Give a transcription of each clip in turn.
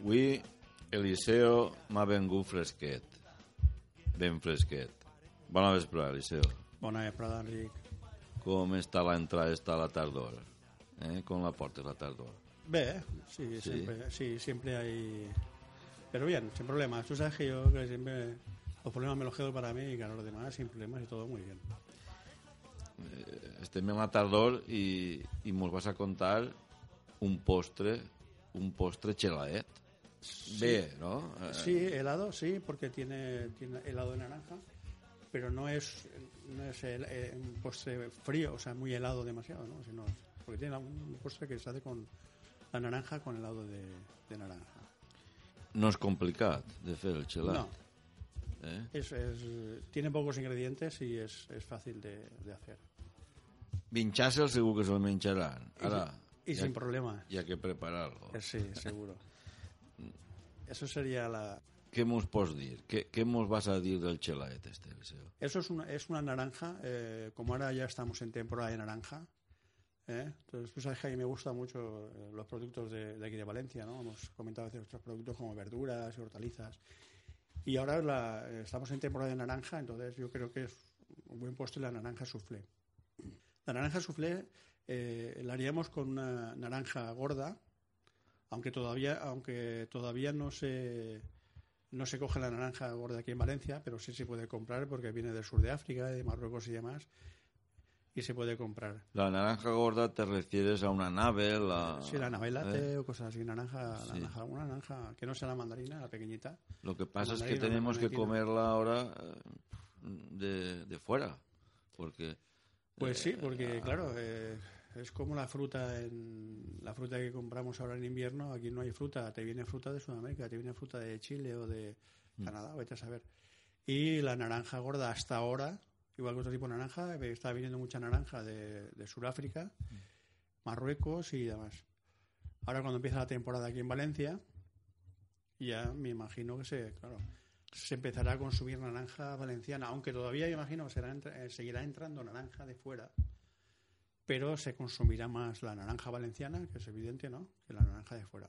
Avui Eliseo m'ha vengut fresquet. Ben fresquet. Bona vesprada, Eliseo. Bona vesprada, Enric. Com està l'entrada, està la tardor? Eh? Com la portes la tardor? Bé, sí, Sí. Siempre, sí, siempre hay... Pero bien, sin problemas. Tú sabes que yo que siempre los problemas me los quedo para mí y que a los demás sin problemas y todo muy bien. Estem en la tardor i, i mos vas a contar un postre, un postre xelaet. Bé, no? Eh, Sí, helado, sí, porque tiene, tiene helado de naranja, pero no es, no es el- eh, un postre frío, o sea, muy helado demasiado, ¿no? Sino, porque tiene un postre que se hace con la naranja con helado de, de naranja. No és complicat de fer el xelat. No, Eh? es, es- tiene pocos ingredientes y es, es fácil de, de hacer. Vinxàsel segur que se'l menjaran. Ara, Y ha, sin problema. hi ha que preparar-lo. Sí, seguro. Eso sería la... Què mos pots dir? Què, què mos vas a dir del xelaet este, Eliseo? Eso es una, es una naranja, eh, como ahora ya estamos en temporada de naranja. ¿eh? Entonces, tú sabes que a mí me gustan mucho eh, los productos de, de aquí de Valencia, ¿no? Hemos comentado a veces otros productos como verduras y hortalizas. Y ahora la- eh, estamos en temporada de naranja, entonces yo creo que es un buen postre la naranja soufflé. La naranja soufflé eh, la haríamos con una naranja gorda, aunque todavía, aunque todavía no se no se coge la naranja gorda aquí en Valencia, pero sí se puede comprar porque viene del sur de África, de Marruecos y demás, y se puede comprar. La naranja gorda te refieres a una nave, la... Sí, la navelate ¿eh? o cosas así, naranja, Sí. naranja, una naranja que no sea la mandarina, la pequeñita. Lo que pasa es que tenemos que comerla ahora eh, de, de fuera, porque... Pues sí, eh, porque ah, claro, eh, es como la fruta en la fruta que compramos ahora en invierno, aquí no hay fruta, te viene fruta de Sudamérica, te viene fruta de Chile o de Mm. Canadá, vete a saber. Y la naranja gorda hasta ahora, igual que otro tipo de naranja, eh, está viniendo mucha naranja de, de Sudáfrica, Mm. Marruecos y demás. Ahora cuando empieza la temporada aquí en Valencia, ya me imagino que se, claro, se empezará a consumir naranja valenciana, aunque todavía me imagino que será entra- eh, seguirá entrando naranja de fuera, pero se consumirá más la naranja valenciana, que es evidente, ¿no? Que la naranja de fuera.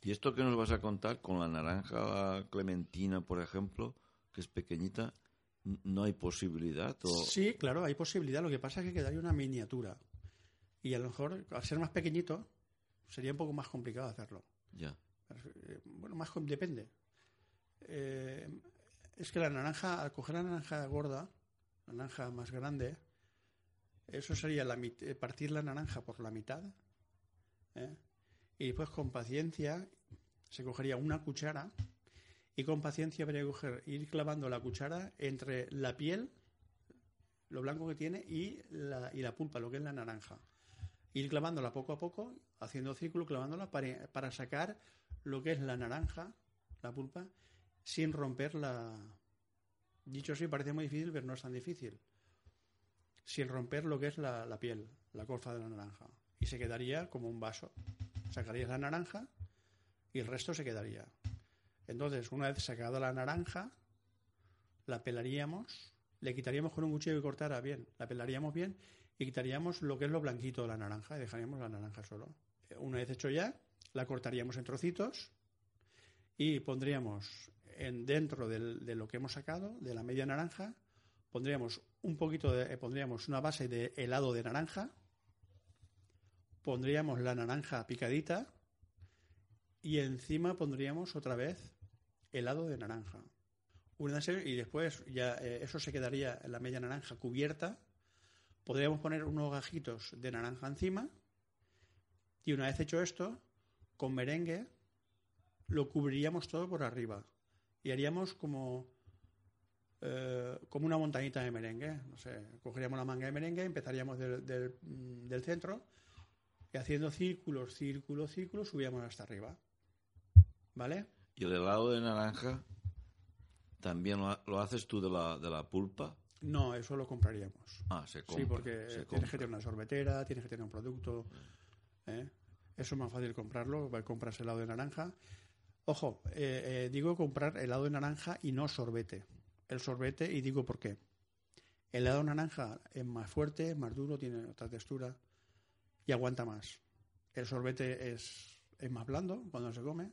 ¿Y esto que nos vas a contar con la naranja clementina, por ejemplo, que es pequeñita, no hay posibilidad? O... Sí, claro, hay posibilidad. Lo que pasa es que quedaría una miniatura. Y a lo mejor, al ser más pequeñito, sería un poco más complicado hacerlo. Ya. Eh, Bueno, más depende. Eh, es que la naranja, al coger la naranja gorda, la naranja más grande, eso sería la eh, partir la naranja por la mitad. ¿eh? Y después con paciencia se cogería una cuchara y con paciencia habría ir clavando la cuchara entre la piel, lo blanco que tiene, y la, y la pulpa, lo que es la naranja. Ir clavándola poco a poco, haciendo círculo, clavándola para, para sacar lo que es la naranja, la pulpa, sin romper la... Dicho así, parece muy difícil, pero no es tan difícil. Sin romper lo que es la, la piel, la colfa de la naranja. Y se quedaría como un vaso. Sacarías la naranja y el resto se quedaría. Entonces, una vez sacada la naranja, la pelaríamos, le quitaríamos con un cuchillo que cortara bien, la pelaríamos bien y quitaríamos lo que es lo blanquito de la naranja y dejaríamos la naranja solo. Una vez hecho ya, la cortaríamos en trocitos y pondríamos en, dentro de lo que hemos sacado, de la media naranja, pondríamos un poquito de, eh, pondríamos una base de helado de naranja, pondríamos la naranja picadita y encima pondríamos otra vez helado de naranja. Una y después ya eh, eso se quedaría en la media naranja cubierta. Podríamos poner unos gajitos de naranja encima y una vez hecho esto, con merengue lo cubriríamos todo por arriba y haríamos como eh, como una montañita de merengue. No sé, cogeríamos la manga de merengue, empezaríamos del, del, mm, del centro y haciendo círculos, círculos, círculos, subíamos hasta arriba. ¿Vale? Y el helado de naranja también lo, ha- lo haces tú de la, de la pulpa. No, eso lo compraríamos. Ah, se compra. sí, porque tienes compra. que tener una sorbetera, tienes que tener un producto. ¿eh? Eso es más fácil comprarlo, va- compras helado de naranja. Ojo, eh, eh, digo comprar helado de naranja y no sorbete. El sorbete, y digo por qué. El helado naranja es más fuerte, es más duro, tiene otra textura y aguanta más. El sorbete es, es más blando cuando se come,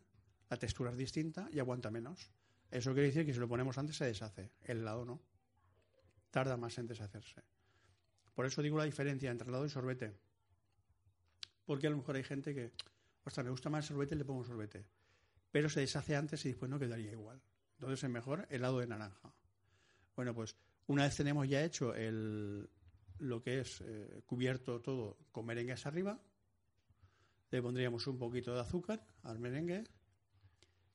la textura es distinta y aguanta menos. Eso quiere decir que si lo ponemos antes se deshace, el helado no. Tarda más en deshacerse. Por eso digo la diferencia entre helado y sorbete. Porque a lo mejor hay gente que, ostras, me gusta más el sorbete, le pongo sorbete. Pero se deshace antes y después no quedaría igual. Entonces es mejor helado de naranja. Bueno, pues una vez tenemos ya hecho el, lo que es eh, cubierto todo con merengues arriba, le pondríamos un poquito de azúcar al merengue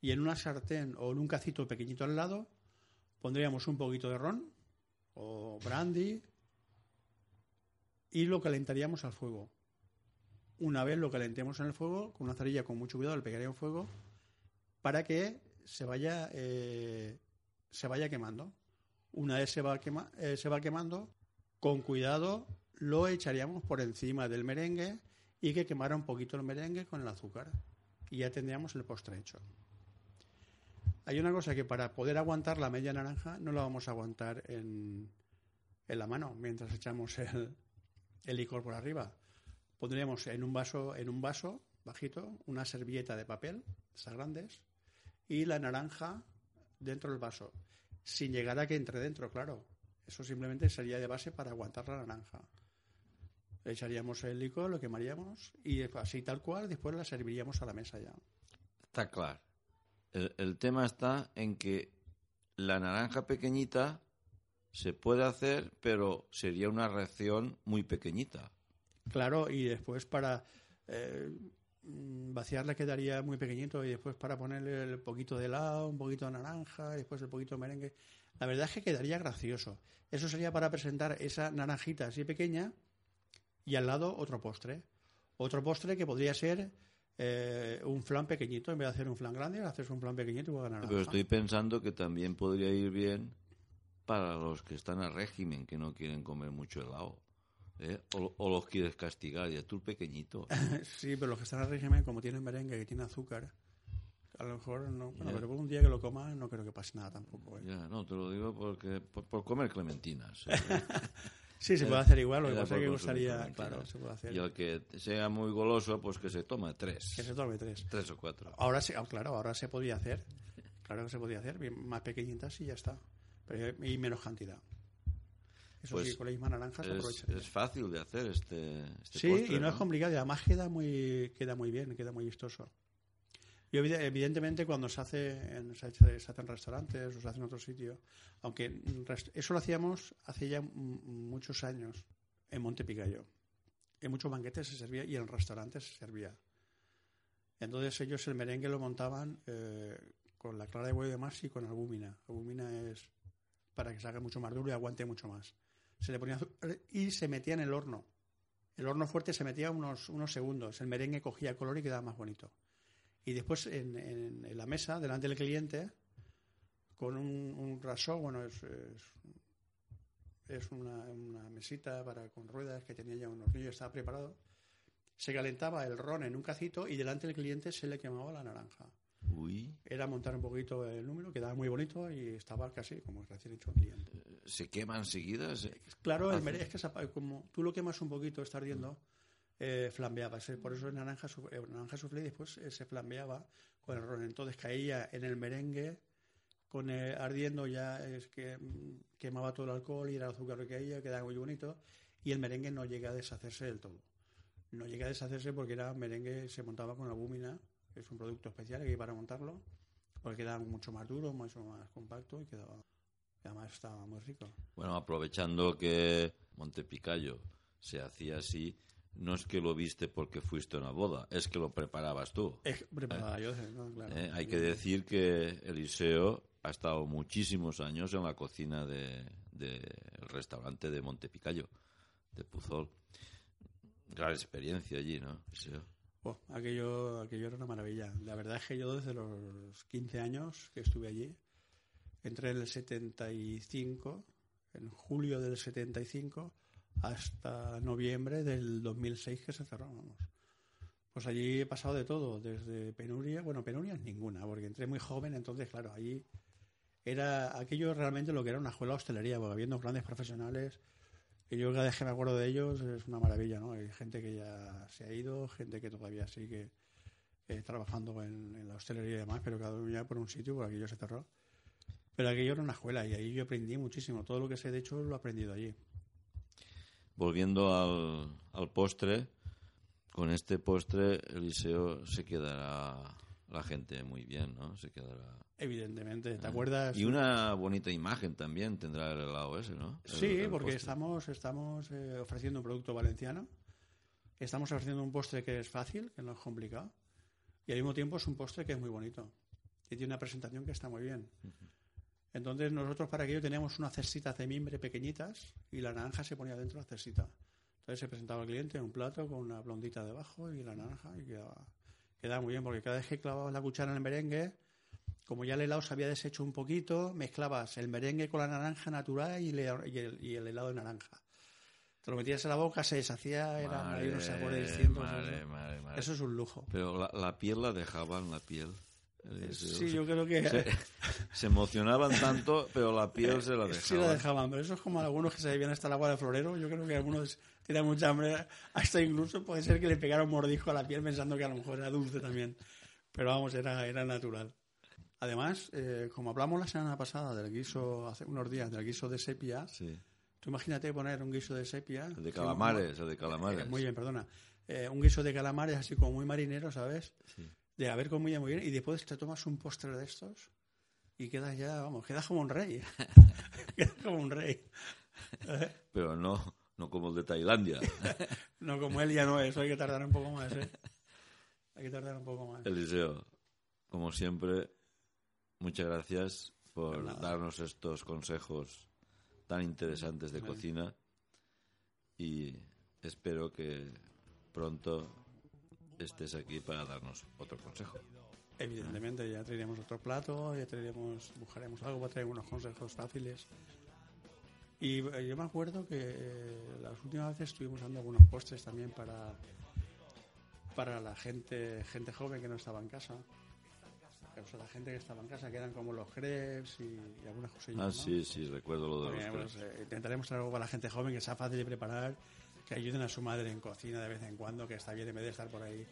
y en una sartén o en un cacito pequeñito al lado pondríamos un poquito de ron o brandy y lo calentaríamos al fuego. Una vez lo calentemos en el fuego, con una cerilla con mucho cuidado, le pegaríamos fuego para que se vaya, eh, se vaya quemando. Una vez se va, eh, se va quemando, con cuidado lo echaríamos por encima del merengue y que quemara un poquito el merengue con el azúcar. Y ya tendríamos el postre hecho. Hay una cosa que para poder aguantar la media naranja no la vamos a aguantar en, en la mano mientras echamos el, el licor por arriba. Pondríamos en un vaso, en un vaso bajito, una servilleta de papel, esas grandes, y la naranja dentro del vaso, sin llegar a que entre dentro, claro. Eso simplemente sería de base para aguantar la naranja. Le echaríamos el licor, lo quemaríamos y así tal cual, después la serviríamos a la mesa ya. Está claro. El, el tema está en que la naranja pequeñita se puede hacer, pero sería una reacción muy pequeñita. Claro, y después para eh, vaciarla quedaría muy pequeñito y después para ponerle el poquito de helado, un poquito de naranja, y después el poquito de merengue. La verdad es que quedaría gracioso. Eso sería para presentar esa naranjita así pequeña y al lado otro postre. Otro postre que podría ser eh, un flan pequeñito. En vez de hacer un flan grande, haces un flan pequeñito y naranja. Pero estoy pensando que también podría ir bien para los que están a régimen, que no quieren comer mucho helado. ¿Eh? O, o los quieres castigar, ya tú el pequeñito. Sí, pero los que están al régimen, como tienen merengue, que tiene azúcar, a lo mejor no. Bueno, Ya. pero un día que lo coma no creo que pase nada tampoco. ¿eh? Ya, no, te lo digo porque por, por comer clementinas. ¿eh? Sí, se puede hacer igual, lo que pasa es que por gustaría, claro, se puede hacer. Y el que sea muy goloso, pues que se toma tres. Que se tome tres. Tres o cuatro. Ahora sí, ah, claro, ahora se podía hacer. Claro que se podía hacer, más pequeñitas y ya está. Pero, y menos cantidad. Eso Pues sí, con la misma naranja se Es, aprovecharía. es fácil de hacer este, este Sí, postre, y no, es complicado, y además queda muy, queda muy bien, queda muy vistoso. Y evide- evidentemente cuando se hace, en, se, hace, se hace en restaurantes o se hace en otro sitio, aunque eso lo hacíamos hace ya muchos años en Montepicayo. En muchos banquetes se servía y en restaurantes se servía. Entonces ellos el merengue lo montaban eh, con la clara de huevo de más y con albúmina. Albúmina es para que salga mucho más duro y aguante mucho más. Se le ponía azúcar y se metía en el horno. El horno fuerte se metía unos, unos segundos. El merengue cogía color y quedaba más bonito. Y después en, en- en la mesa, delante del cliente, con un, un rasó, bueno, es, es, es una, una mesita para, con ruedas que tenía ya un hornillo, estaba preparado. Se calentaba el ron en un cacito y delante del cliente se le quemaba la naranja. Uy, Era montar un poquito el número, quedaba muy bonito y estaba casi como recién hecho un cliente. Se quema enseguida. se- Claro, el mere- es que como tú lo quemas un poquito, está ardiendo, eh, flambeaba. Por eso el naranja, su- eh, naranja soufflé y después eh, se flambeaba con el ron. Entonces caía en el merengue, con el- ardiendo ya es que mm, quemaba todo el alcohol y era el azúcar que caía, quedaba muy bonito. Y el merengue no llega a deshacerse del todo. No llega a deshacerse porque era merengue, se montaba con albúmina, que es un producto especial que hay para montarlo, porque quedaba mucho más duro, mucho más compacto y quedaba, además estaba muy rico. Bueno, aprovechando que Montepicayo se hacía así, no es que lo viste porque fuiste a una boda, es que lo preparabas tú. Es preparaba yo, ¿no? Claro. ¿eh? Hay que decir que Eliseo ha estado muchísimos años en la cocina del de, del restaurante de Montepicayo, de Puzol. Gran experiencia allí, ¿no? Eliseo? Oh, aquello, aquello era una maravilla. La verdad es que yo desde los 15 años que estuve allí, entré en el 75, en julio del 75, hasta noviembre del 2006 que se cerró, vamos. Pues allí he pasado de todo, desde penuria, bueno, penuria ninguna, porque entré muy joven, entonces, claro, allí era aquello realmente lo que era una escuela de hostelería, porque habiendo grandes profesionales, y yo cada vez que me acuerdo de ellos es una maravilla, ¿no? Hay gente que ya se ha ido, gente que todavía sigue eh, trabajando en, en la hostelería y demás, pero cada uno ya por un sitio, por aquello se cerró. Pero aquello era una escuela y ahí yo aprendí muchísimo. Todo lo que sé, de hecho, lo he aprendido allí. Volviendo al, al postre, con este postre Eliseo se quedará la gente muy bien, ¿no? Se quedará. Evidentemente, ¿te acuerdas? Ah. Y una bonita imagen también tendrá el helado ese, ¿no? El- Sí, el porque postre. estamos, estamos eh, ofreciendo un producto valenciano. Estamos ofreciendo un postre que es fácil, que no es complicado. Y al mismo tiempo es un postre que es muy bonito. Y tiene una presentación que está muy bien. Entonces nosotros para aquello teníamos unas cestitas de mimbre pequeñitas y la naranja se ponía dentro de la cestita. Entonces se presentaba al cliente en un plato con una blondita debajo y la naranja y quedaba, quedaba muy bien porque cada vez que clavabas la cuchara en el merengue, como ya el helado se había deshecho un poquito, mezclabas el merengue con la naranja natural y, le- y el, y el helado de naranja. Te lo metías en la boca, se deshacía, era unos sabores distintos. madre, eso. madre, madre. Eso es un lujo. Pero la, la piel la dejaban, la piel. Sí, yo creo que se, se emocionaban tanto, pero la piel se la dejaban. sí la dejaban, pero eso es como algunos que se bebían hasta el agua de florero. Yo creo que algunos tenían mucha hambre, hasta incluso puede ser que le pegaron mordisco a la piel pensando que a lo mejor era dulce también. Pero vamos, era, era natural. Además, eh, como hablamos la semana pasada del guiso, hace unos días, del guiso de sepia, Sí. tú imagínate poner un guiso de sepia. El de calamares, el de calamares. Eh, muy bien, perdona. Eh, un guiso de calamares así como muy marinero, ¿sabes? Sí. De haber comido muy bien y después te tomas un postre de estos y quedas ya, vamos, quedas como un rey. quedas como un rey. Pero no, no como el de Tailandia. No como él ya no es, hay que tardar un poco más, ¿eh? Hay que tardar un poco más. Eliseo, como siempre, muchas gracias por darnos estos consejos tan interesantes de Vale. cocina y espero que pronto estés aquí para darnos otro consejo. Evidentemente, ya traeremos otro plato, ya traeremos, buscaremos algo para traer unos consejos fáciles. Y eh, yo me acuerdo que eh, las últimas veces estuvimos dando algunos postres también para, para la gente, gente joven que no estaba en casa. O sea, la gente que estaba en casa, que eran como los crepes y, y algunas cosillas. Ah, ¿no? sí, sí, recuerdo lo de los pues, crepes. eh, intentaremos traer algo para la gente joven que sea fácil de preparar, que ayuden a su madre en cocina de vez en cuando, que está bien en vez de estar por ahí.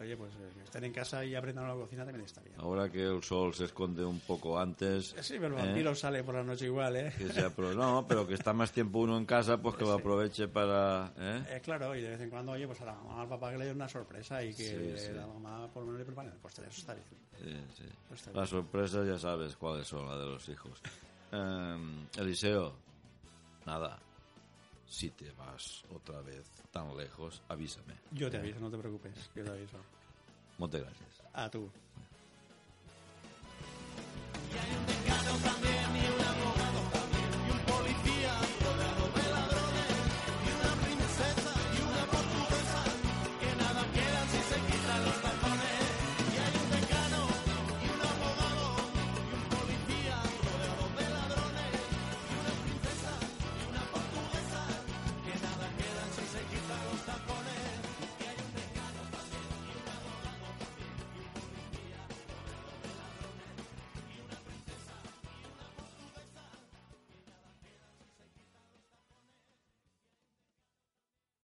Oye, pues eh, estén en casa y aprendan la cocina también está bien. Ahora que el sol se esconde un poco antes, Sí, pero el ¿eh? vampiro sale por la noche igual, ¿eh? que sea pro- no, pero que está más tiempo uno en casa, pues que lo aproveche para... ¿eh? Eh, claro, y de vez en cuando, oye, pues a la mamá al papá que le den una sorpresa y que Sí, sí. la mamá por lo menos le prepare el postre, eso está bien. Sí, sí. Las sorpresas ya sabes cuáles son, las de los hijos. Em, Eliseo, nada, si te vas otra vez tan lejos, avísame. Yo te aviso, no te preocupes, yo te aviso. Muchas gracias. A tú. Y hay un pecado también